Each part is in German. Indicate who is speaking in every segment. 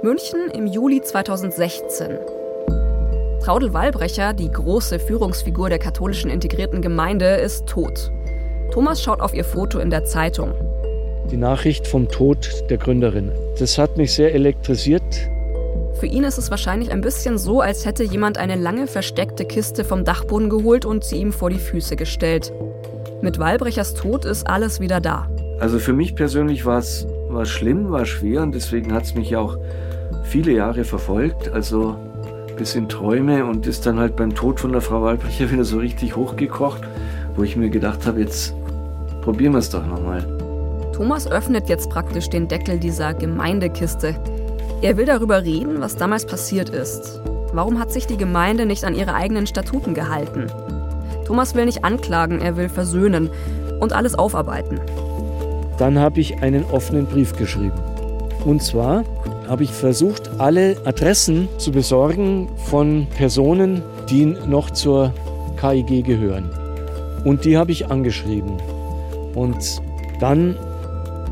Speaker 1: München im Juli 2016. Traudel Wallbrecher, die große Führungsfigur der katholischen integrierten Gemeinde, ist tot. Thomas schaut auf ihr Foto in der Zeitung.
Speaker 2: Die Nachricht vom Tod der Gründerin. Das hat mich sehr elektrisiert.
Speaker 1: Für ihn ist es wahrscheinlich ein bisschen so, als hätte jemand eine lange versteckte Kiste vom Dachboden geholt und sie ihm vor die Füße gestellt. Mit Wallbrechers Tod ist alles wieder da.
Speaker 3: Also für mich persönlich war es war schlimm, war schwer und deswegen hat es mich auch viele Jahre verfolgt. Also bis in Träume und ist dann halt beim Tod von der Frau Wallbrecher wieder so richtig hochgekocht, wo ich mir gedacht habe, jetzt probieren wir es doch nochmal.
Speaker 1: Thomas öffnet jetzt praktisch den Deckel dieser Gemeindekiste. Er will darüber reden, was damals passiert ist. Warum hat sich die Gemeinde nicht an ihre eigenen Statuten gehalten? Thomas will nicht anklagen, er will versöhnen und alles aufarbeiten.
Speaker 2: Dann habe ich einen offenen Brief geschrieben. Und zwar habe ich versucht, alle Adressen zu besorgen von Personen, die noch zur KIG gehören. Und die habe ich angeschrieben. Und dann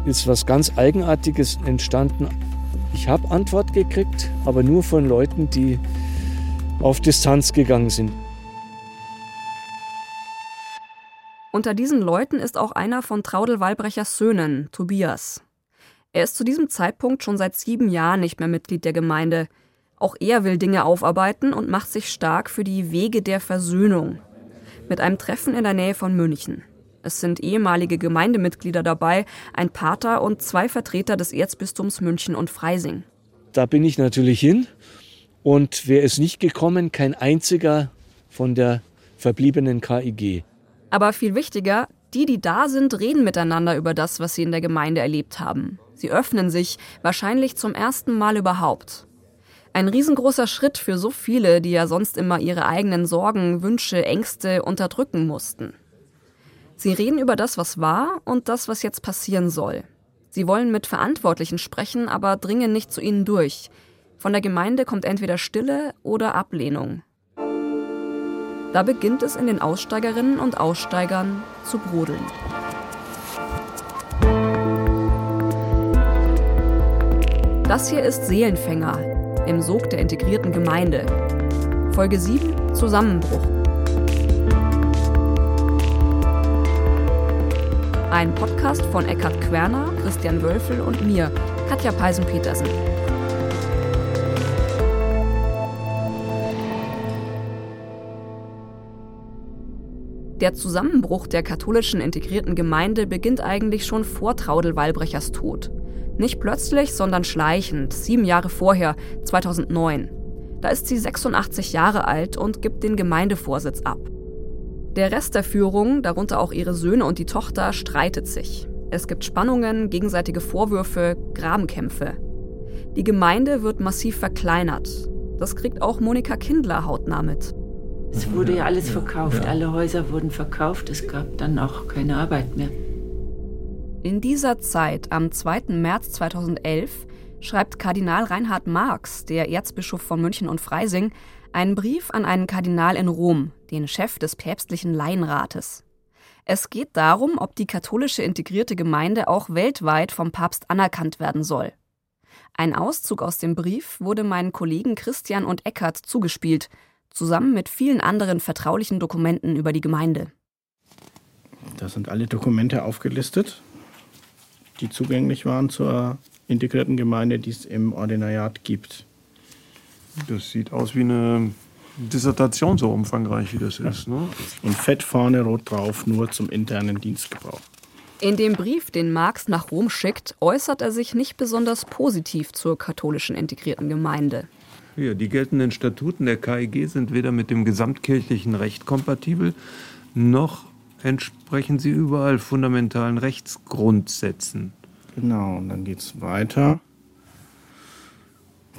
Speaker 2: ist was ganz Eigenartiges entstanden. Ich habe Antwort gekriegt, aber nur von Leuten, die auf Distanz gegangen sind.
Speaker 1: Unter diesen Leuten ist auch einer von Traudel Wallbrechers Söhnen, Tobias. Er ist zu diesem Zeitpunkt schon seit sieben Jahren nicht mehr Mitglied der Gemeinde. Auch er will Dinge aufarbeiten und macht sich stark für die Wege der Versöhnung. Mit einem Treffen in der Nähe von München. Es sind ehemalige Gemeindemitglieder dabei, ein Pater und zwei Vertreter des Erzbistums München und Freising.
Speaker 2: Da bin ich natürlich hin und wäre es nicht gekommen, kein einziger von der verbliebenen KIG.
Speaker 1: Aber viel wichtiger, die, die da sind, reden miteinander über das, was sie in der Gemeinde erlebt haben. Sie öffnen sich, wahrscheinlich zum ersten Mal überhaupt. Ein riesengroßer Schritt für so viele, die ja sonst immer ihre eigenen Sorgen, Wünsche, Ängste unterdrücken mussten. Sie reden über das, was war und das, was jetzt passieren soll. Sie wollen mit Verantwortlichen sprechen, aber dringen nicht zu ihnen durch. Von der Gemeinde kommt entweder Stille oder Ablehnung. Da beginnt es in den Aussteigerinnen und Aussteigern zu brodeln. Das hier ist Seelenfänger im Sog der integrierten Gemeinde. Folge 7 Zusammenbruch. Ein Podcast von Eckhard Querner, Christian Wölfel und mir, Katja Peisen-Petersen. Der Zusammenbruch der katholischen integrierten Gemeinde beginnt eigentlich schon vor Traudel Wallbrechers Tod. Nicht plötzlich, sondern schleichend, sieben Jahre vorher, 2009. Da ist sie 86 Jahre alt und gibt den Gemeindevorsitz ab. Der Rest der Führung, darunter auch ihre Söhne und die Tochter, streitet sich. Es gibt Spannungen, gegenseitige Vorwürfe, Grabenkämpfe. Die Gemeinde wird massiv verkleinert. Das kriegt auch Monika Kindler hautnah mit.
Speaker 4: Es wurde ja alles verkauft, alle Häuser wurden verkauft, es gab dann auch keine Arbeit mehr.
Speaker 1: In dieser Zeit, am 2. März 2011, schreibt Kardinal Reinhard Marx, der Erzbischof von München und Freising, einen Brief an einen Kardinal in Rom, den Chef des päpstlichen Laienrates. Es geht darum, ob die katholische integrierte Gemeinde auch weltweit vom Papst anerkannt werden soll. Ein Auszug aus dem Brief wurde meinen Kollegen Christian und Eckert zugespielt, zusammen mit vielen anderen vertraulichen Dokumenten über die Gemeinde.
Speaker 5: Da sind alle Dokumente aufgelistet, die zugänglich waren zur integrierten Gemeinde, die es im Ordinariat gibt.
Speaker 6: Das sieht aus wie eine Dissertation, so umfangreich wie das ist. Ne?
Speaker 5: Und fett vorne rot drauf, nur zum internen Dienstgebrauch.
Speaker 1: In dem Brief, den Marx nach Rom schickt, äußert er sich nicht besonders positiv zur katholischen integrierten Gemeinde.
Speaker 6: Ja, die geltenden Statuten der KIG sind weder mit dem gesamtkirchlichen Recht kompatibel, noch entsprechen sie überall fundamentalen Rechtsgrundsätzen.
Speaker 5: Genau, und dann geht es weiter.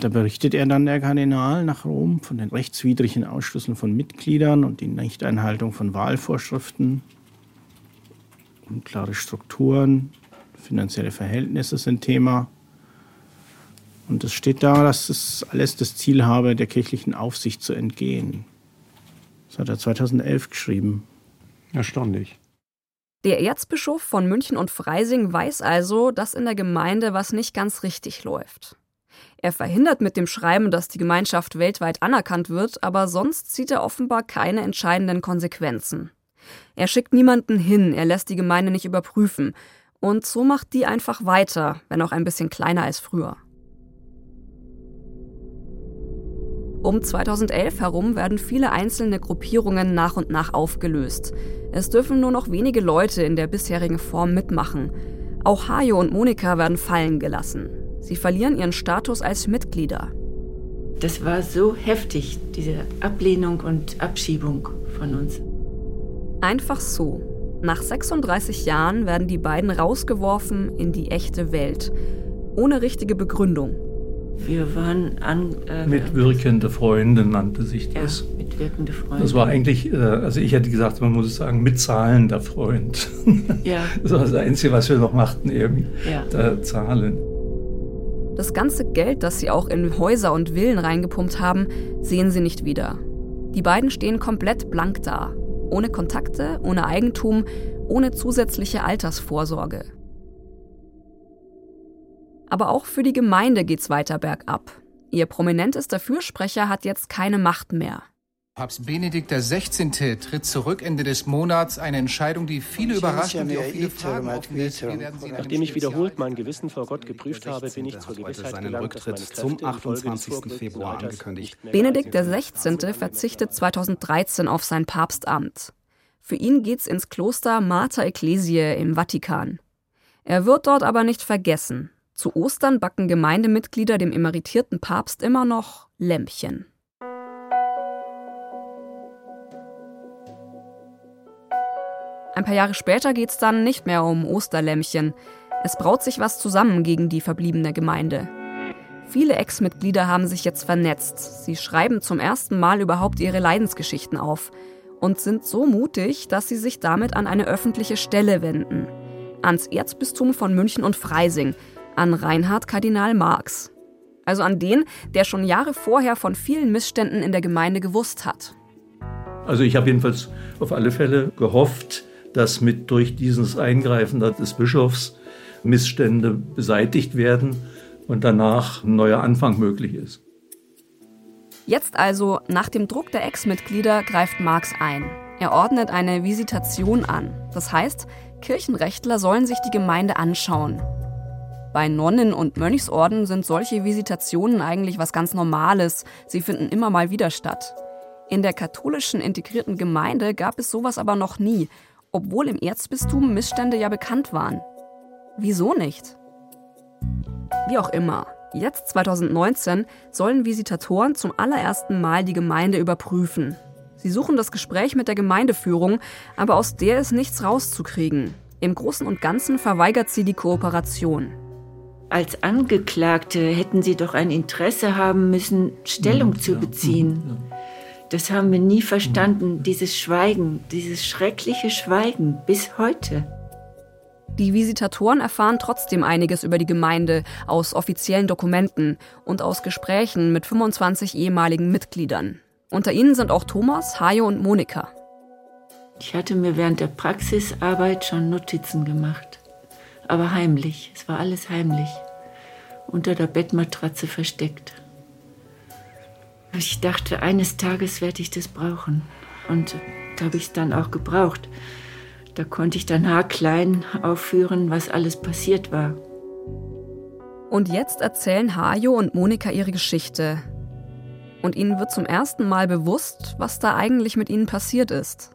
Speaker 5: Da berichtet er dann der Kardinal nach Rom von den rechtswidrigen Ausschlüssen von Mitgliedern und die Nichteinhaltung von Wahlvorschriften. Unklare Strukturen, finanzielle Verhältnisse sind Thema. Und es steht da, dass es alles das Ziel habe, der kirchlichen Aufsicht zu entgehen. Das hat er 2011 geschrieben.
Speaker 6: Erstaunlich.
Speaker 1: Der Erzbischof von München und Freising weiß also, dass in der Gemeinde was nicht ganz richtig läuft. Er verhindert mit dem Schreiben, dass die Gemeinschaft weltweit anerkannt wird, aber sonst zieht er offenbar keine entscheidenden Konsequenzen. Er schickt niemanden hin, er lässt die Gemeinde nicht überprüfen. Und so macht die einfach weiter, wenn auch ein bisschen kleiner als früher. Um 2011 herum werden viele einzelne Gruppierungen nach und nach aufgelöst. Es dürfen nur noch wenige Leute in der bisherigen Form mitmachen. Auch Hajo und Monika werden fallen gelassen. Sie verlieren ihren Status als Mitglieder.
Speaker 4: Das war so heftig, diese Ablehnung und Abschiebung von uns.
Speaker 1: Einfach so. Nach 36 Jahren werden die beiden rausgeworfen in die echte Welt. Ohne richtige Begründung.
Speaker 4: Wir waren an.
Speaker 7: Äh, mitwirkende Freunde nannte sich das.
Speaker 4: Ja, mitwirkende Freunde.
Speaker 7: Das war eigentlich, äh, also ich hätte gesagt, man muss sagen, mitzahlender Freund.
Speaker 4: Ja.
Speaker 7: Das war das Einzige, was wir noch machten, eben.
Speaker 4: Ja.
Speaker 7: Da zahlen.
Speaker 1: Das ganze Geld, das sie auch in Häuser und Villen reingepumpt haben, sehen sie nicht wieder. Die beiden stehen komplett blank da. Ohne Kontakte, ohne Eigentum, ohne zusätzliche Altersvorsorge. Aber auch für die Gemeinde geht's weiter bergab. Ihr prominentester Fürsprecher hat jetzt keine Macht mehr.
Speaker 8: Papst Benedikt XVI. tritt zurück Ende des Monats. Eine Entscheidung, die viele überrascht und die auch viele Fragen aufwirft.
Speaker 9: Nachdem ich wiederholt mein Gewissen vor Gott geprüft habe, bin ich zur Gewissheit
Speaker 8: seinen
Speaker 9: gelangt,
Speaker 8: Rücktritt
Speaker 9: dass
Speaker 8: zum
Speaker 9: meine Kräfte
Speaker 8: 28. Februar angekündigt.
Speaker 1: Benedikt XVI. verzichtet 2013 auf sein Papstamt. Für ihn geht's ins Kloster Mater Ecclesiae im Vatikan. Er wird dort aber nicht vergessen. Zu Ostern backen Gemeindemitglieder dem emeritierten Papst immer noch Lämpchen. Ein paar Jahre später geht es dann nicht mehr um Osterlämmchen. Es braut sich was zusammen gegen die verbliebene Gemeinde. Viele Ex-Mitglieder haben sich jetzt vernetzt. Sie schreiben zum ersten Mal überhaupt ihre Leidensgeschichten auf und sind so mutig, dass sie sich damit an eine öffentliche Stelle wenden. Ans Erzbistum von München und Freising, an Reinhard Kardinal Marx. Also an den, der schon Jahre vorher von vielen Missständen in der Gemeinde gewusst hat.
Speaker 7: Also ich habe jedenfalls auf alle Fälle gehofft, dass mit durch dieses Eingreifen des Bischofs Missstände beseitigt werden und danach ein neuer Anfang möglich ist.
Speaker 1: Jetzt also, nach dem Druck der Ex-Mitglieder, greift Marx ein. Er ordnet eine Visitation an. Das heißt, Kirchenrechtler sollen sich die Gemeinde anschauen. Bei Nonnen- und Mönchsorden sind solche Visitationen eigentlich was ganz Normales. Sie finden immer mal wieder statt. In der katholischen integrierten Gemeinde gab es sowas aber noch nie, obwohl im Erzbistum Missstände ja bekannt waren. Wieso nicht? Wie auch immer, jetzt 2019 sollen Visitatoren zum allerersten Mal die Gemeinde überprüfen. Sie suchen das Gespräch mit der Gemeindeführung, aber aus der ist nichts rauszukriegen. Im Großen und Ganzen verweigert sie die Kooperation.
Speaker 4: Als Angeklagte hätten Sie doch ein Interesse haben müssen, Stellung
Speaker 7: Ja,
Speaker 4: zu
Speaker 7: ja,
Speaker 4: beziehen.
Speaker 7: ja.
Speaker 4: Das haben wir nie verstanden, dieses Schweigen, dieses schreckliche Schweigen bis heute.
Speaker 1: Die Visitatoren erfahren trotzdem einiges über die Gemeinde aus offiziellen Dokumenten und aus Gesprächen mit 25 ehemaligen Mitgliedern. Unter ihnen sind auch Thomas, Hajo und Monika.
Speaker 4: Ich hatte mir während der Praxisarbeit schon Notizen gemacht. Aber heimlich, es war alles heimlich. Unter der Bettmatratze versteckt. Ich dachte, eines Tages werde ich das brauchen. Und da habe ich es dann auch gebraucht. Da konnte ich dann haarklein aufführen, was alles passiert war.
Speaker 1: Und jetzt erzählen Hajo und Monika ihre Geschichte. Und ihnen wird zum ersten Mal bewusst, was da eigentlich mit ihnen passiert ist.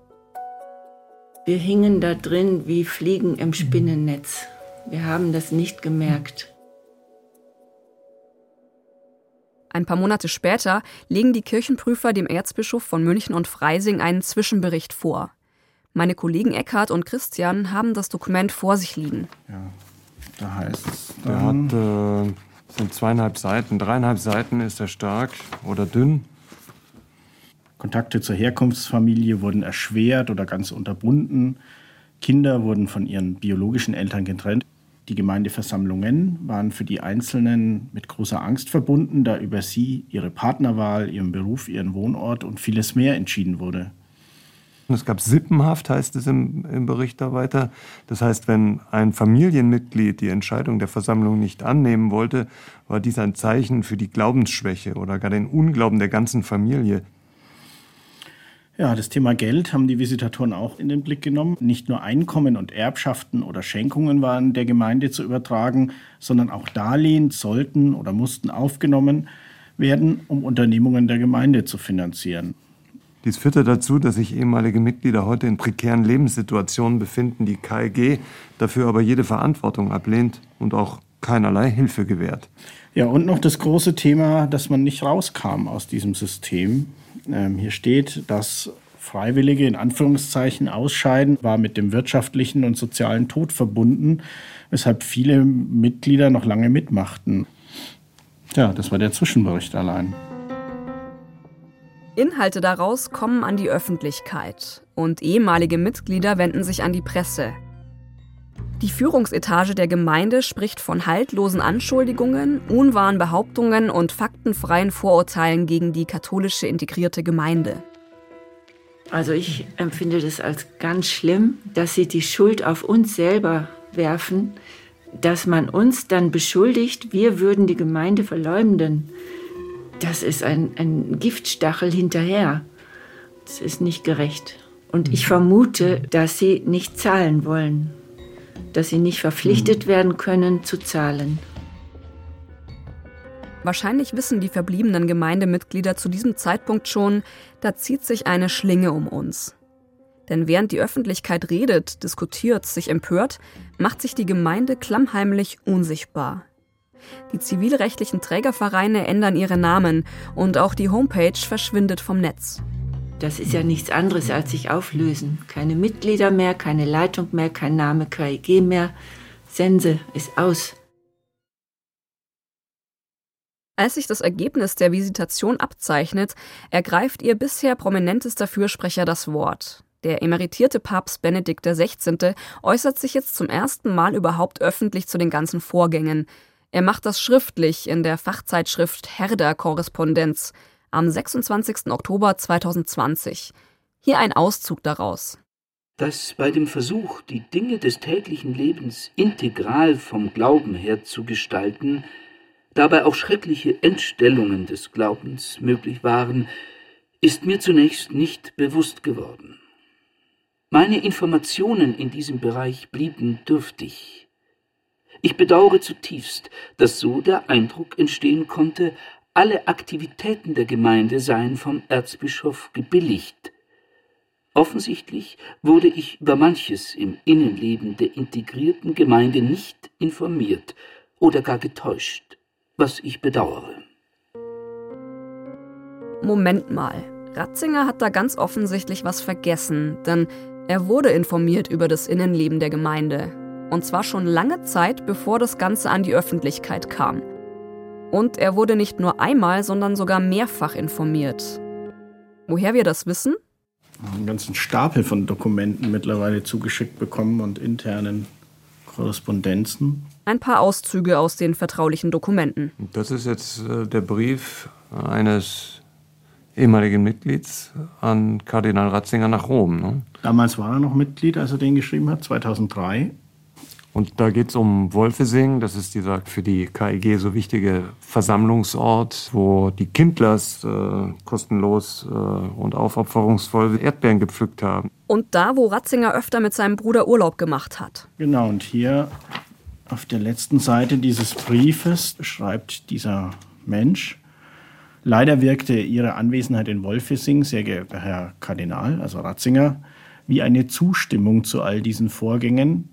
Speaker 4: Wir hingen da drin wie Fliegen im Spinnennetz. Wir haben das nicht gemerkt.
Speaker 1: Ein paar Monate später legen die Kirchenprüfer dem Erzbischof von München und Freising einen Zwischenbericht vor. Meine Kollegen Eckhard und Christian haben das Dokument vor sich liegen.
Speaker 5: Da heißt es
Speaker 6: Der hat, äh, sind zweieinhalb Seiten, dreieinhalb Seiten ist er stark oder dünn.
Speaker 5: Kontakte zur Herkunftsfamilie wurden erschwert oder ganz unterbunden. Kinder wurden von ihren biologischen Eltern getrennt. Die Gemeindeversammlungen waren für die Einzelnen mit großer Angst verbunden, da über sie, ihre Partnerwahl, ihren Beruf, ihren Wohnort und vieles mehr entschieden wurde.
Speaker 6: Es gab Sippenhaft, heißt es im, im Bericht da weiter. Das heißt, wenn ein Familienmitglied die Entscheidung der Versammlung nicht annehmen wollte, war dies ein Zeichen für die Glaubensschwäche oder gar den Unglauben der ganzen Familie.
Speaker 5: Ja, das Thema Geld haben die Visitatoren auch in den Blick genommen. Nicht nur Einkommen und Erbschaften oder Schenkungen waren der Gemeinde zu übertragen, sondern auch Darlehen sollten oder mussten aufgenommen werden, um Unternehmungen der Gemeinde zu finanzieren.
Speaker 6: Dies führte dazu, dass sich ehemalige Mitglieder heute in prekären Lebenssituationen befinden, die KG dafür aber jede Verantwortung ablehnt und auch keinerlei Hilfe gewährt.
Speaker 5: Ja, und noch das große Thema, dass man nicht rauskam aus diesem System. Ähm, hier steht, dass Freiwillige in Anführungszeichen ausscheiden, war mit dem wirtschaftlichen und sozialen Tod verbunden, weshalb viele Mitglieder noch lange mitmachten. Ja, das war der Zwischenbericht allein.
Speaker 1: Inhalte daraus kommen an die Öffentlichkeit und ehemalige Mitglieder wenden sich an die Presse. Die Führungsetage der Gemeinde spricht von haltlosen Anschuldigungen, unwahren Behauptungen und faktenfreien Vorurteilen gegen die katholische integrierte Gemeinde.
Speaker 4: Also ich empfinde das als ganz schlimm, dass sie die Schuld auf uns selber werfen, dass man uns dann beschuldigt, wir würden die Gemeinde verleumden das ist ein, ein Giftstachel hinterher. Das ist nicht gerecht. Und ich vermute, dass sie nicht zahlen wollen, dass sie nicht verpflichtet mhm. werden können zu zahlen.
Speaker 1: Wahrscheinlich wissen die verbliebenen Gemeindemitglieder zu diesem Zeitpunkt schon, da zieht sich eine Schlinge um uns. Denn während die Öffentlichkeit redet, diskutiert, sich empört, macht sich die Gemeinde klammheimlich unsichtbar. Die zivilrechtlichen Trägervereine ändern ihre Namen und auch die Homepage verschwindet vom Netz.
Speaker 4: Das ist ja nichts anderes als sich auflösen. Keine Mitglieder mehr, keine Leitung mehr, kein Name KIG mehr. Sense ist aus.
Speaker 1: Als sich das Ergebnis der Visitation abzeichnet, ergreift ihr bisher prominentester Fürsprecher das Wort. Der emeritierte Papst Benedikt XVI. äußert sich jetzt zum ersten Mal überhaupt öffentlich zu den ganzen Vorgängen. Er macht das schriftlich in der Fachzeitschrift Herder Korrespondenz am 26. Oktober 2020. Hier ein Auszug daraus.
Speaker 10: Dass bei dem Versuch, die Dinge des täglichen Lebens integral vom Glauben her zu gestalten, dabei auch schreckliche Entstellungen des Glaubens möglich waren, ist mir zunächst nicht bewusst geworden. Meine Informationen in diesem Bereich blieben dürftig. Ich bedauere zutiefst, dass so der Eindruck entstehen konnte, alle Aktivitäten der Gemeinde seien vom Erzbischof gebilligt. Offensichtlich wurde ich über manches im Innenleben der integrierten Gemeinde nicht informiert oder gar getäuscht, was ich bedauere.
Speaker 1: Moment mal, Ratzinger hat da ganz offensichtlich was vergessen, denn er wurde informiert über das Innenleben der Gemeinde. Und zwar schon lange Zeit, bevor das Ganze an die Öffentlichkeit kam. Und er wurde nicht nur einmal, sondern sogar mehrfach informiert. Woher wir das wissen?
Speaker 5: Einen ganzen Stapel von Dokumenten mittlerweile zugeschickt bekommen und internen Korrespondenzen.
Speaker 1: Ein paar Auszüge aus den vertraulichen Dokumenten.
Speaker 6: Das ist jetzt äh, der Brief eines ehemaligen Mitglieds an Kardinal Ratzinger nach Rom. Ne?
Speaker 5: Damals war er noch Mitglied, als er den geschrieben hat, 2003.
Speaker 6: Und da geht es um Wolfesing, das ist dieser für die KIG so wichtige Versammlungsort, wo die Kindlers äh, kostenlos äh, und aufopferungsvoll Erdbeeren gepflückt haben.
Speaker 1: Und da, wo Ratzinger öfter mit seinem Bruder Urlaub gemacht hat.
Speaker 5: Genau, und hier auf der letzten Seite dieses Briefes schreibt dieser Mensch, Leider wirkte Ihre Anwesenheit in Wolfesing, sehr geehrter Herr Kardinal, also Ratzinger, wie eine Zustimmung zu all diesen Vorgängen,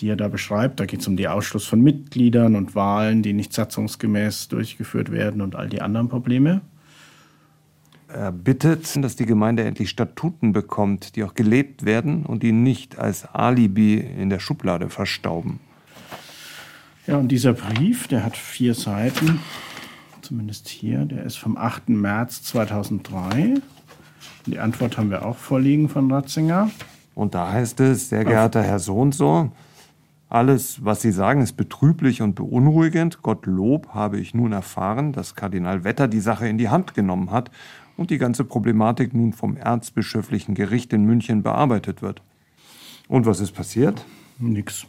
Speaker 5: die er da beschreibt. Da geht es um den Ausschluss von Mitgliedern und Wahlen, die nicht satzungsgemäß durchgeführt werden und all die anderen Probleme.
Speaker 6: Er bittet, dass die Gemeinde endlich Statuten bekommt, die auch gelebt werden und die nicht als Alibi in der Schublade verstauben.
Speaker 5: Ja, und dieser Brief, der hat vier Seiten, zumindest hier, der ist vom 8. März 2003. Die Antwort haben wir auch vorliegen von Ratzinger.
Speaker 6: Und da heißt es, sehr geehrter Herr So und so, alles, was Sie sagen, ist betrüblich und beunruhigend. Gottlob habe ich nun erfahren, dass Kardinal Wetter die Sache in die Hand genommen hat und die ganze Problematik nun vom erzbischöflichen Gericht in München bearbeitet wird. Und was ist passiert?
Speaker 5: Nix.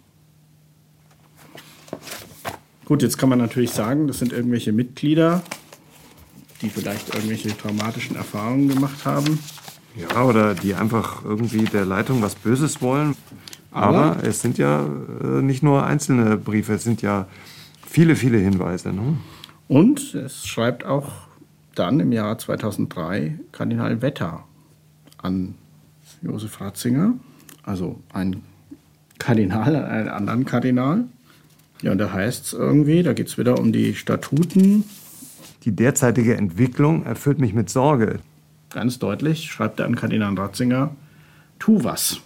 Speaker 5: Gut, jetzt kann man natürlich sagen, das sind irgendwelche Mitglieder, die vielleicht irgendwelche traumatischen Erfahrungen gemacht haben.
Speaker 6: Ja, oder die einfach irgendwie der Leitung was Böses wollen. Aber, Aber es sind ja äh, nicht nur einzelne Briefe, es sind ja viele, viele Hinweise. Ne?
Speaker 5: Und es schreibt auch dann im Jahr 2003 Kardinal Wetter an Josef Ratzinger, also ein Kardinal an einen anderen Kardinal. Ja, und da heißt es irgendwie, da geht es wieder um die Statuten.
Speaker 6: Die derzeitige Entwicklung erfüllt mich mit Sorge.
Speaker 5: Ganz deutlich schreibt er an Kardinal Ratzinger, tu was.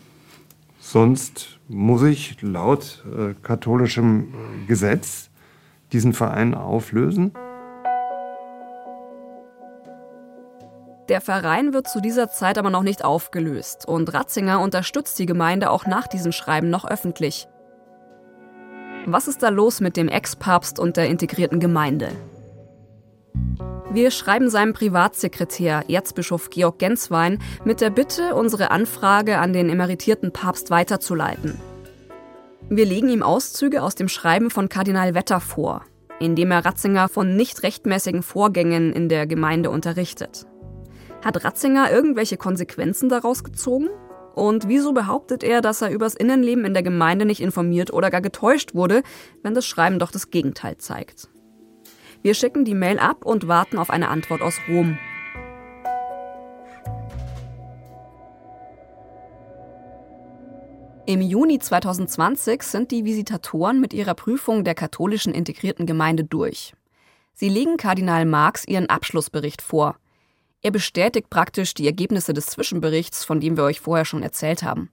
Speaker 6: Sonst muss ich laut äh, katholischem Gesetz diesen Verein auflösen.
Speaker 1: Der Verein wird zu dieser Zeit aber noch nicht aufgelöst und Ratzinger unterstützt die Gemeinde auch nach diesem Schreiben noch öffentlich. Was ist da los mit dem Ex-Papst und der integrierten Gemeinde? Wir schreiben seinem Privatsekretär, Erzbischof Georg Genswein, mit der Bitte, unsere Anfrage an den emeritierten Papst weiterzuleiten. Wir legen ihm Auszüge aus dem Schreiben von Kardinal Wetter vor, in dem er Ratzinger von nicht rechtmäßigen Vorgängen in der Gemeinde unterrichtet. Hat Ratzinger irgendwelche Konsequenzen daraus gezogen? Und wieso behauptet er, dass er übers Innenleben in der Gemeinde nicht informiert oder gar getäuscht wurde, wenn das Schreiben doch das Gegenteil zeigt? Wir schicken die Mail ab und warten auf eine Antwort aus Rom. Im Juni 2020 sind die Visitatoren mit ihrer Prüfung der katholischen integrierten Gemeinde durch. Sie legen Kardinal Marx ihren Abschlussbericht vor. Er bestätigt praktisch die Ergebnisse des Zwischenberichts, von dem wir euch vorher schon erzählt haben.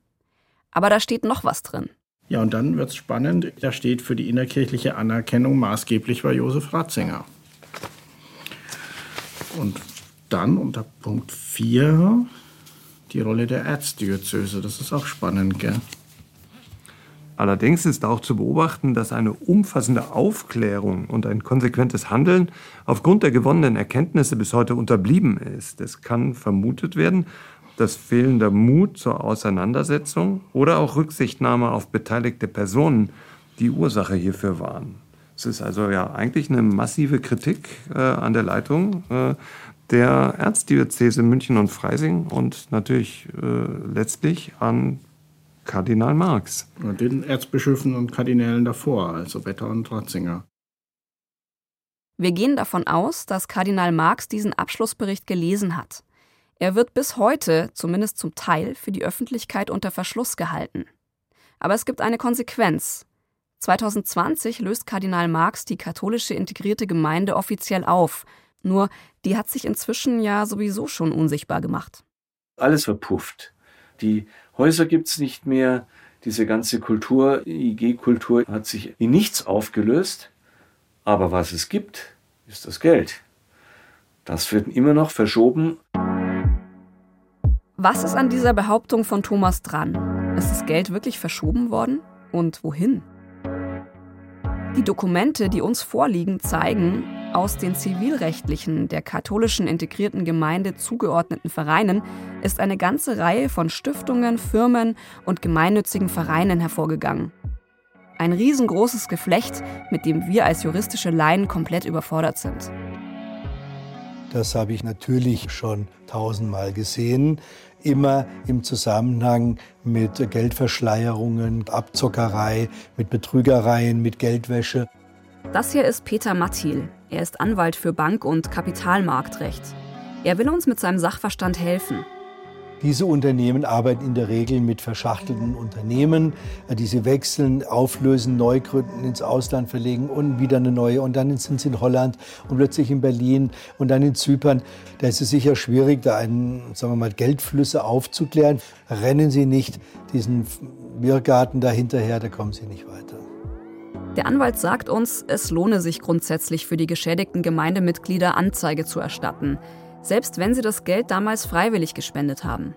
Speaker 1: Aber da steht noch was drin.
Speaker 5: Ja, und dann wird es spannend. Da steht für die innerkirchliche Anerkennung maßgeblich war Josef Ratzinger. Und dann unter Punkt 4 die Rolle der Erzdiözese. Das ist auch spannend, gell?
Speaker 6: Allerdings ist auch zu beobachten, dass eine umfassende Aufklärung und ein konsequentes Handeln aufgrund der gewonnenen Erkenntnisse bis heute unterblieben ist. Es kann vermutet werden, dass fehlender Mut zur Auseinandersetzung oder auch Rücksichtnahme auf beteiligte Personen die Ursache hierfür waren. Es ist also ja eigentlich eine massive Kritik äh, an der Leitung äh, der Erzdiözese München und Freising und natürlich äh, letztlich an Kardinal Marx.
Speaker 5: Und den Erzbischöfen und Kardinälen davor, also Wetter und Ratzinger.
Speaker 1: Wir gehen davon aus, dass Kardinal Marx diesen Abschlussbericht gelesen hat. Er wird bis heute, zumindest zum Teil, für die Öffentlichkeit unter Verschluss gehalten. Aber es gibt eine Konsequenz. 2020 löst Kardinal Marx die katholische integrierte Gemeinde offiziell auf. Nur, die hat sich inzwischen ja sowieso schon unsichtbar gemacht.
Speaker 3: Alles verpufft. Die Häuser gibt es nicht mehr. Diese ganze Kultur, IG-Kultur, hat sich in nichts aufgelöst. Aber was es gibt, ist das Geld. Das wird immer noch verschoben
Speaker 1: was ist an dieser Behauptung von Thomas dran? Ist das Geld wirklich verschoben worden? Und wohin? Die Dokumente, die uns vorliegen, zeigen, aus den zivilrechtlichen, der katholischen integrierten Gemeinde zugeordneten Vereinen ist eine ganze Reihe von Stiftungen, Firmen und gemeinnützigen Vereinen hervorgegangen. Ein riesengroßes Geflecht, mit dem wir als juristische Laien komplett überfordert sind.
Speaker 11: Das habe ich natürlich schon tausendmal gesehen immer im Zusammenhang mit Geldverschleierungen, Abzockerei, mit Betrügereien, mit Geldwäsche.
Speaker 1: Das hier ist Peter Mattil. Er ist Anwalt für Bank- und Kapitalmarktrecht. Er will uns mit seinem Sachverstand helfen.
Speaker 11: Diese Unternehmen arbeiten in der Regel mit verschachtelten Unternehmen, die sie wechseln, auflösen, neu gründen, ins Ausland verlegen und wieder eine neue. Und dann sind sie in Holland und plötzlich in Berlin und dann in Zypern. Da ist es sicher schwierig, da einen, sagen wir mal, Geldflüsse aufzuklären. Rennen Sie nicht diesen Wirrgarten dahinterher, da kommen Sie nicht weiter.
Speaker 1: Der Anwalt sagt uns, es lohne sich grundsätzlich für die geschädigten Gemeindemitglieder Anzeige zu erstatten selbst wenn sie das Geld damals freiwillig gespendet haben.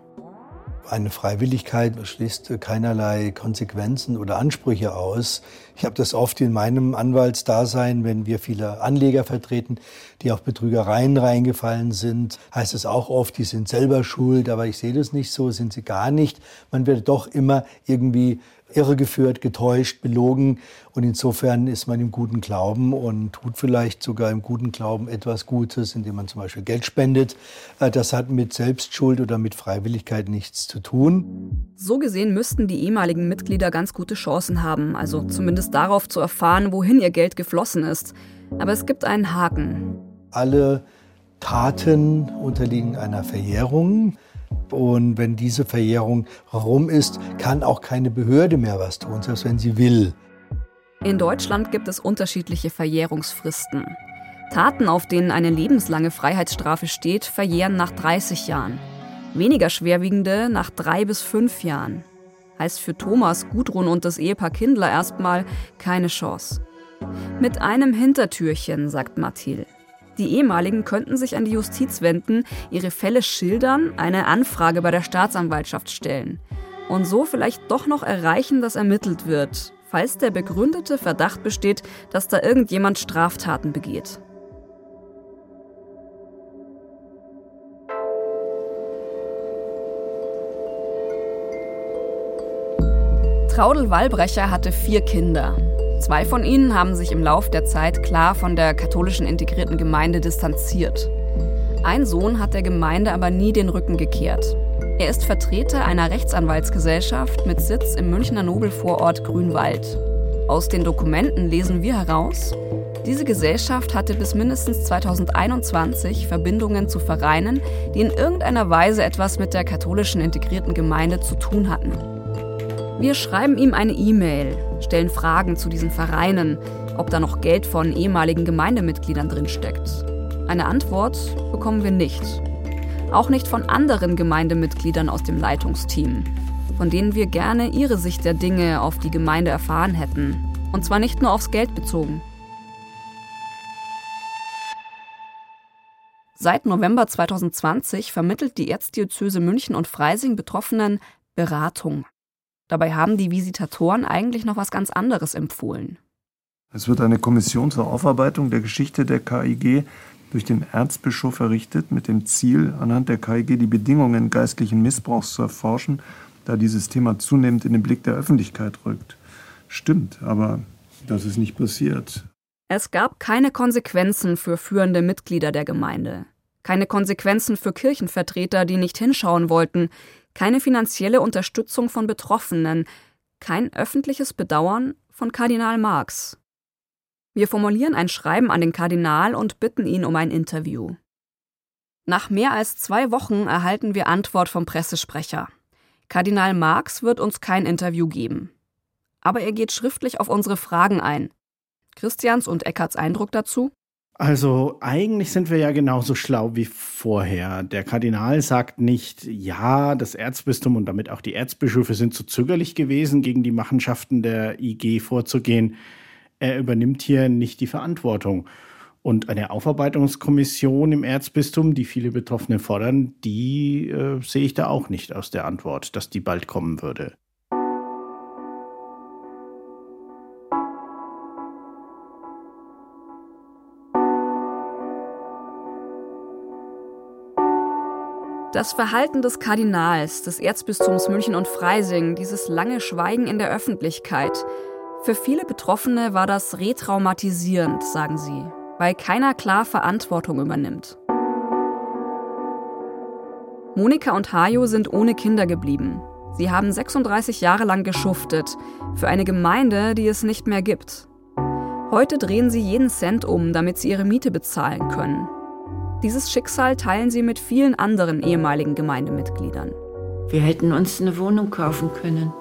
Speaker 11: Eine Freiwilligkeit schließt keinerlei Konsequenzen oder Ansprüche aus. Ich habe das oft in meinem Anwaltsdasein, wenn wir viele Anleger vertreten, die auf Betrügereien reingefallen sind, heißt es auch oft, die sind selber schuld, aber ich sehe das nicht so, sind sie gar nicht. Man wird doch immer irgendwie irregeführt, getäuscht, belogen. Und insofern ist man im guten Glauben und tut vielleicht sogar im guten Glauben etwas Gutes, indem man zum Beispiel Geld spendet. Äh, das hat mit Selbstschuld oder mit Freiwilligkeit nichts zu tun.
Speaker 1: So gesehen müssten die ehemaligen Mitglieder ganz gute Chancen haben, also zumindest darauf zu erfahren, wohin ihr Geld geflossen ist. Aber es gibt einen Haken.
Speaker 11: Alle Taten unterliegen einer Verjährung. Und wenn diese Verjährung rum ist, kann auch keine Behörde mehr was tun, selbst wenn sie will.
Speaker 1: In Deutschland gibt es unterschiedliche Verjährungsfristen. Taten, auf denen eine lebenslange Freiheitsstrafe steht, verjähren nach 30 Jahren. Weniger schwerwiegende nach drei bis fünf Jahren. Heißt für Thomas, Gudrun und das Ehepaar Kindler erstmal keine Chance. Mit einem Hintertürchen, sagt Mathilde. Die ehemaligen könnten sich an die Justiz wenden, ihre Fälle schildern, eine Anfrage bei der Staatsanwaltschaft stellen und so vielleicht doch noch erreichen, dass ermittelt wird, falls der begründete Verdacht besteht, dass da irgendjemand Straftaten begeht. Traudel Wallbrecher hatte vier Kinder. Zwei von ihnen haben sich im Lauf der Zeit klar von der katholischen integrierten Gemeinde distanziert. Ein Sohn hat der Gemeinde aber nie den Rücken gekehrt. Er ist Vertreter einer Rechtsanwaltsgesellschaft mit Sitz im Münchner Nobelvorort Grünwald. Aus den Dokumenten lesen wir heraus, diese Gesellschaft hatte bis mindestens 2021 Verbindungen zu Vereinen, die in irgendeiner Weise etwas mit der katholischen integrierten Gemeinde zu tun hatten. Wir schreiben ihm eine E-Mail, stellen Fragen zu diesen Vereinen, ob da noch Geld von ehemaligen Gemeindemitgliedern drinsteckt. Eine Antwort bekommen wir nicht. Auch nicht von anderen Gemeindemitgliedern aus dem Leitungsteam, von denen wir gerne ihre Sicht der Dinge auf die Gemeinde erfahren hätten. Und zwar nicht nur aufs Geld bezogen. Seit November 2020 vermittelt die Erzdiözese München und Freising Betroffenen Beratung. Dabei haben die Visitatoren eigentlich noch was ganz anderes empfohlen.
Speaker 6: Es wird eine Kommission zur Aufarbeitung der Geschichte der KIG durch den Erzbischof errichtet, mit dem Ziel, anhand der KIG die Bedingungen geistlichen Missbrauchs zu erforschen, da dieses Thema zunehmend in den Blick der Öffentlichkeit rückt. Stimmt, aber das ist nicht passiert.
Speaker 1: Es gab keine Konsequenzen für führende Mitglieder der Gemeinde. Keine Konsequenzen für Kirchenvertreter, die nicht hinschauen wollten, keine finanzielle Unterstützung von Betroffenen, kein öffentliches Bedauern von Kardinal Marx. Wir formulieren ein Schreiben an den Kardinal und bitten ihn um ein Interview. Nach mehr als zwei Wochen erhalten wir Antwort vom Pressesprecher. Kardinal Marx wird uns kein Interview geben. Aber er geht schriftlich auf unsere Fragen ein. Christians und Eckarts Eindruck dazu?
Speaker 5: Also eigentlich sind wir ja genauso schlau wie vorher. Der Kardinal sagt nicht, ja, das Erzbistum und damit auch die Erzbischöfe sind zu zögerlich gewesen, gegen die Machenschaften der IG vorzugehen. Er übernimmt hier nicht die Verantwortung. Und eine Aufarbeitungskommission im Erzbistum, die viele Betroffene fordern, die äh, sehe ich da auch nicht aus der Antwort, dass die bald kommen würde.
Speaker 1: Das Verhalten des Kardinals, des Erzbistums München und Freising, dieses lange Schweigen in der Öffentlichkeit, für viele Betroffene war das retraumatisierend, sagen sie, weil keiner klar Verantwortung übernimmt. Monika und Hajo sind ohne Kinder geblieben. Sie haben 36 Jahre lang geschuftet für eine Gemeinde, die es nicht mehr gibt. Heute drehen sie jeden Cent um, damit sie ihre Miete bezahlen können. Dieses Schicksal teilen sie mit vielen anderen ehemaligen Gemeindemitgliedern.
Speaker 4: Wir hätten uns eine Wohnung kaufen können.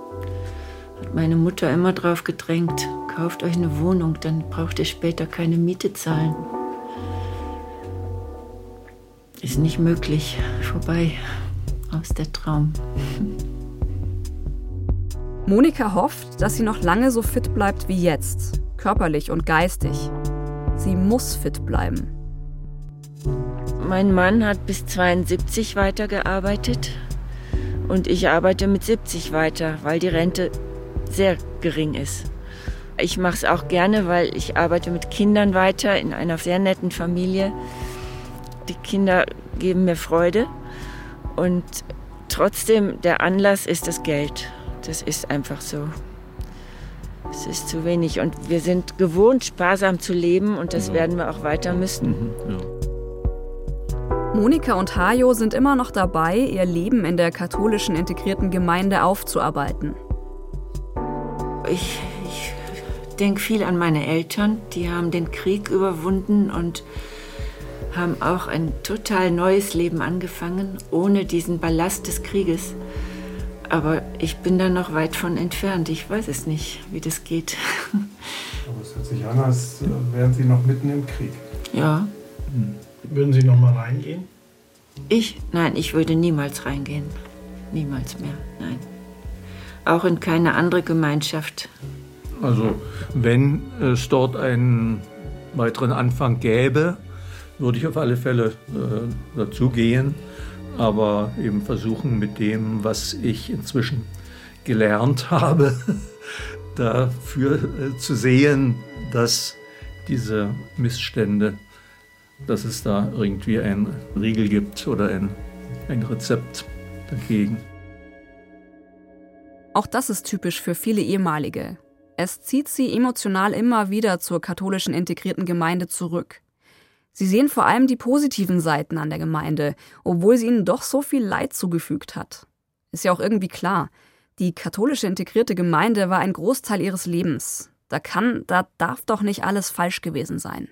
Speaker 4: Hat meine Mutter immer drauf gedrängt. Kauft euch eine Wohnung, dann braucht ihr später keine Miete zahlen. Ist nicht möglich. Vorbei. Aus der Traum.
Speaker 1: Monika hofft, dass sie noch lange so fit bleibt wie jetzt, körperlich und geistig. Sie muss fit bleiben.
Speaker 4: Mein Mann hat bis 72 weitergearbeitet Und ich arbeite mit 70 weiter, weil die Rente sehr gering ist. Ich mache es auch gerne, weil ich arbeite mit Kindern weiter in einer sehr netten Familie. Die Kinder geben mir Freude und trotzdem der Anlass ist das Geld. Das ist einfach so. Es ist zu wenig und wir sind gewohnt, sparsam zu leben und das werden wir auch weiter müssen. Mhm,
Speaker 1: Monika und Hajo sind immer noch dabei, ihr Leben in der katholischen integrierten Gemeinde aufzuarbeiten.
Speaker 4: Ich, ich denke viel an meine Eltern. Die haben den Krieg überwunden und haben auch ein total neues Leben angefangen, ohne diesen Ballast des Krieges. Aber ich bin da noch weit von entfernt. Ich weiß es nicht, wie das geht.
Speaker 5: Aber es hört sich an, als wären Sie noch mitten im Krieg.
Speaker 4: Ja.
Speaker 5: Hm. Würden Sie noch mal reingehen?
Speaker 4: Ich? Nein, ich würde niemals reingehen. Niemals mehr, nein. Auch in keine andere Gemeinschaft.
Speaker 7: Also, wenn es dort einen weiteren Anfang gäbe, würde ich auf alle Fälle äh, dazugehen aber eben versuchen mit dem, was ich inzwischen gelernt habe, dafür äh, zu sehen, dass diese Missstände, dass es da irgendwie ein Riegel gibt oder ein, ein Rezept dagegen.
Speaker 1: Auch das ist typisch für viele ehemalige. Es zieht sie emotional immer wieder zur katholischen integrierten Gemeinde zurück. Sie sehen vor allem die positiven Seiten an der Gemeinde, obwohl sie ihnen doch so viel Leid zugefügt hat. Ist ja auch irgendwie klar. Die katholische integrierte Gemeinde war ein Großteil ihres Lebens. Da kann, da darf doch nicht alles falsch gewesen sein.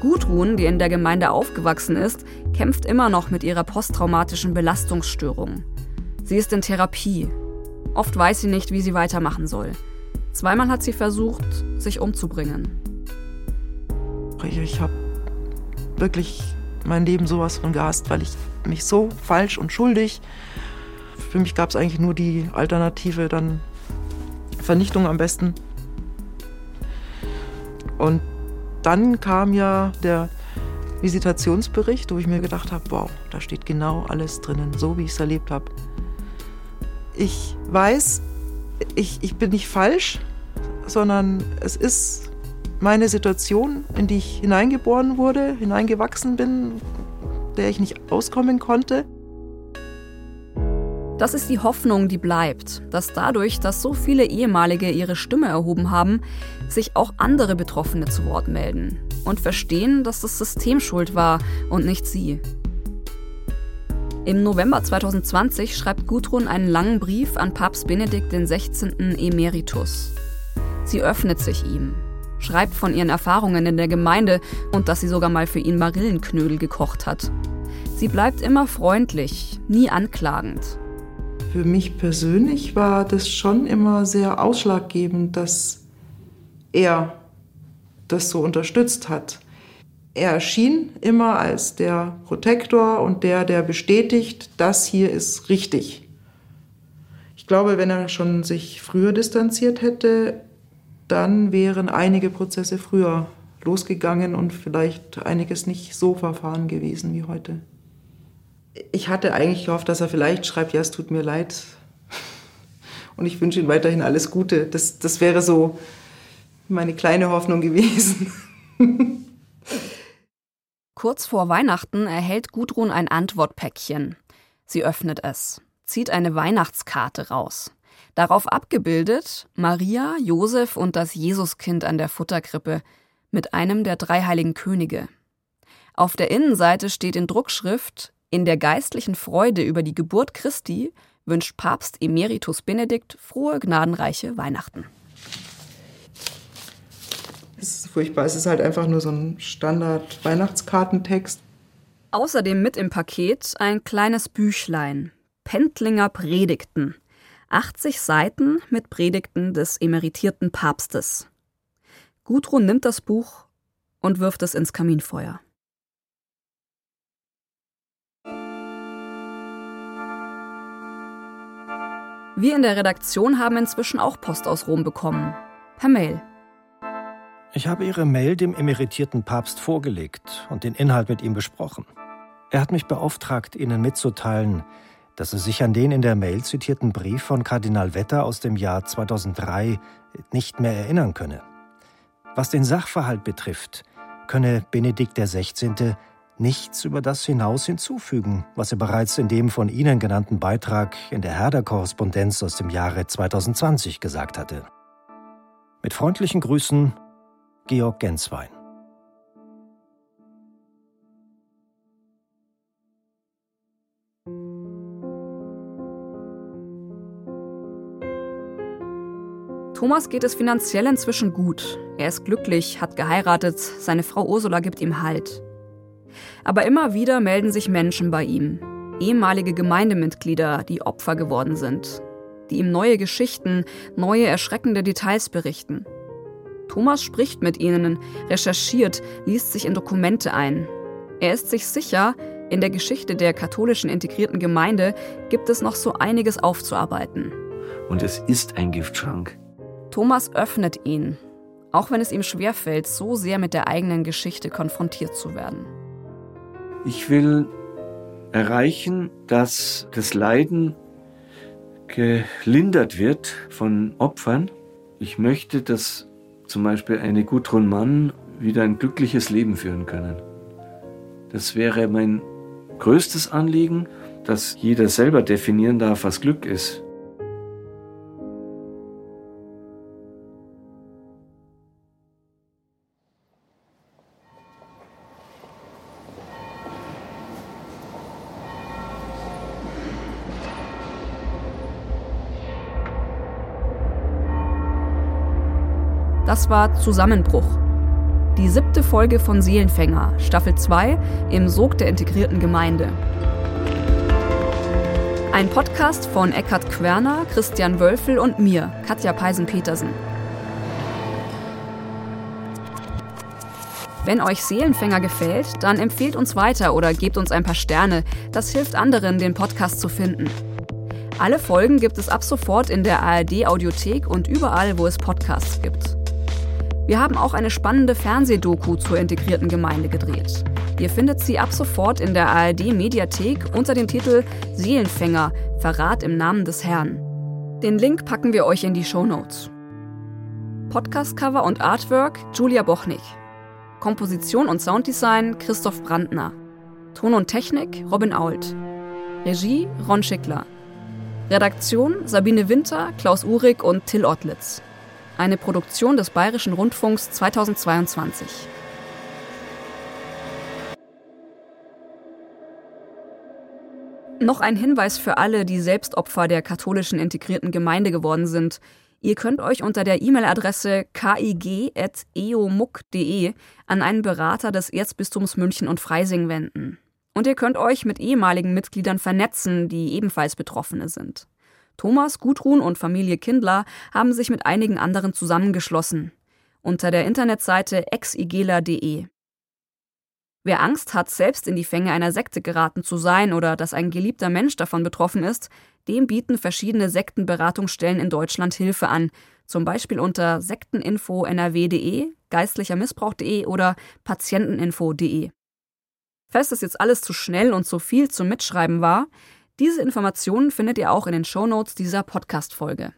Speaker 1: Gudrun, die in der Gemeinde aufgewachsen ist, kämpft immer noch mit ihrer posttraumatischen Belastungsstörung. Sie ist in Therapie. Oft weiß sie nicht, wie sie weitermachen soll. Zweimal hat sie versucht, sich umzubringen.
Speaker 12: Ich habe wirklich mein Leben sowas von gehasst, weil ich mich so falsch und schuldig. Für mich gab es eigentlich nur die Alternative, dann Vernichtung am besten. Und dann kam ja der Visitationsbericht, wo ich mir gedacht habe, wow, da steht genau alles drinnen, so wie ich es erlebt habe. Ich weiß, ich, ich bin nicht falsch, sondern es ist meine Situation, in die ich hineingeboren wurde, hineingewachsen bin, der ich nicht auskommen konnte.
Speaker 1: Das ist die Hoffnung, die bleibt, dass dadurch, dass so viele ehemalige ihre Stimme erhoben haben, sich auch andere Betroffene zu Wort melden und verstehen, dass das System schuld war und nicht sie. Im November 2020 schreibt Gudrun einen langen Brief an Papst Benedikt XVI. Emeritus. Sie öffnet sich ihm, schreibt von ihren Erfahrungen in der Gemeinde und dass sie sogar mal für ihn Marillenknödel gekocht hat. Sie bleibt immer freundlich, nie anklagend.
Speaker 12: Für mich persönlich war das schon immer sehr ausschlaggebend, dass er das so unterstützt hat. Er erschien immer als der Protektor und der, der bestätigt, das hier ist richtig. Ich glaube, wenn er schon sich früher distanziert hätte, dann wären einige Prozesse früher losgegangen und vielleicht einiges nicht so verfahren gewesen wie heute. Ich hatte eigentlich gehofft, dass er vielleicht schreibt, ja, es tut mir leid und ich wünsche ihm weiterhin alles Gute. Das, das wäre so meine kleine Hoffnung gewesen.
Speaker 1: Kurz vor Weihnachten erhält Gudrun ein Antwortpäckchen. Sie öffnet es, zieht eine Weihnachtskarte raus. Darauf abgebildet Maria, Josef und das Jesuskind an der Futterkrippe mit einem der drei heiligen Könige. Auf der Innenseite steht in Druckschrift In der geistlichen Freude über die Geburt Christi wünscht Papst Emeritus Benedikt frohe, gnadenreiche Weihnachten.
Speaker 12: Es ist furchtbar, es ist halt einfach nur so ein Standard-Weihnachtskartentext.
Speaker 1: Außerdem mit im Paket ein kleines Büchlein. Pendlinger Predigten. 80 Seiten mit Predigten des emeritierten Papstes. Gudrun nimmt das Buch und wirft es ins Kaminfeuer. Wir in der Redaktion haben inzwischen auch Post aus Rom bekommen. Per Mail.
Speaker 13: Ich habe Ihre Mail dem emeritierten Papst vorgelegt und den Inhalt mit ihm besprochen. Er hat mich beauftragt, Ihnen mitzuteilen, dass er sich an den in der Mail zitierten Brief von Kardinal Wetter aus dem Jahr 2003 nicht mehr erinnern könne. Was den Sachverhalt betrifft, könne Benedikt XVI. Nichts über das hinaus hinzufügen, was er bereits in dem von Ihnen genannten Beitrag in der Herder-Korrespondenz aus dem Jahre 2020 gesagt hatte. Mit freundlichen Grüßen, Georg Genswein.
Speaker 1: Thomas geht es finanziell inzwischen gut. Er ist glücklich, hat geheiratet, seine Frau Ursula gibt ihm Halt. Aber immer wieder melden sich Menschen bei ihm, ehemalige Gemeindemitglieder, die Opfer geworden sind, die ihm neue Geschichten, neue erschreckende Details berichten. Thomas spricht mit ihnen, recherchiert, liest sich in Dokumente ein. Er ist sich sicher, in der Geschichte der katholischen integrierten Gemeinde gibt es noch so einiges aufzuarbeiten.
Speaker 3: Und es ist ein Giftschrank.
Speaker 1: Thomas öffnet ihn, auch wenn es ihm schwerfällt, so sehr mit der eigenen Geschichte konfrontiert zu werden.
Speaker 3: Ich will erreichen, dass das Leiden gelindert wird von Opfern. Ich möchte, dass zum Beispiel eine Gudrun Mann wieder ein glückliches Leben führen können. Das wäre mein größtes Anliegen, dass jeder selber definieren darf, was Glück ist.
Speaker 1: Das war Zusammenbruch. Die siebte Folge von Seelenfänger, Staffel 2, im Sog der integrierten Gemeinde. Ein Podcast von Eckhard Querner, Christian Wölfel und mir, Katja Peisen-Petersen. Wenn euch Seelenfänger gefällt, dann empfehlt uns weiter oder gebt uns ein paar Sterne. Das hilft anderen, den Podcast zu finden. Alle Folgen gibt es ab sofort in der ARD Audiothek und überall, wo es Podcasts gibt. Wir haben auch eine spannende Fernsehdoku zur integrierten Gemeinde gedreht. Ihr findet sie ab sofort in der ARD Mediathek unter dem Titel Seelenfänger, Verrat im Namen des Herrn. Den Link packen wir euch in die Show Notes. Podcastcover und Artwork Julia Bochnig. Komposition und Sounddesign Christoph Brandner. Ton und Technik Robin Ault. Regie Ron Schickler. Redaktion Sabine Winter, Klaus Uhrig und Till Ottlitz eine Produktion des Bayerischen Rundfunks 2022. Noch ein Hinweis für alle, die selbst Opfer der katholischen integrierten Gemeinde geworden sind. Ihr könnt euch unter der E-Mail-Adresse kig.eomuk.de an einen Berater des Erzbistums München und Freising wenden. Und ihr könnt euch mit ehemaligen Mitgliedern vernetzen, die ebenfalls Betroffene sind. Thomas, Gudrun und Familie Kindler haben sich mit einigen anderen zusammengeschlossen. Unter der Internetseite exigela.de. Wer Angst hat, selbst in die Fänge einer Sekte geraten zu sein oder dass ein geliebter Mensch davon betroffen ist, dem bieten verschiedene Sektenberatungsstellen in Deutschland Hilfe an, zum Beispiel unter sekteninfo.nrw.de, geistlichermissbrauch.de oder patienteninfo.de. Falls das jetzt alles zu schnell und zu viel zum Mitschreiben war, diese Informationen findet ihr auch in den Shownotes dieser Podcast-Folge.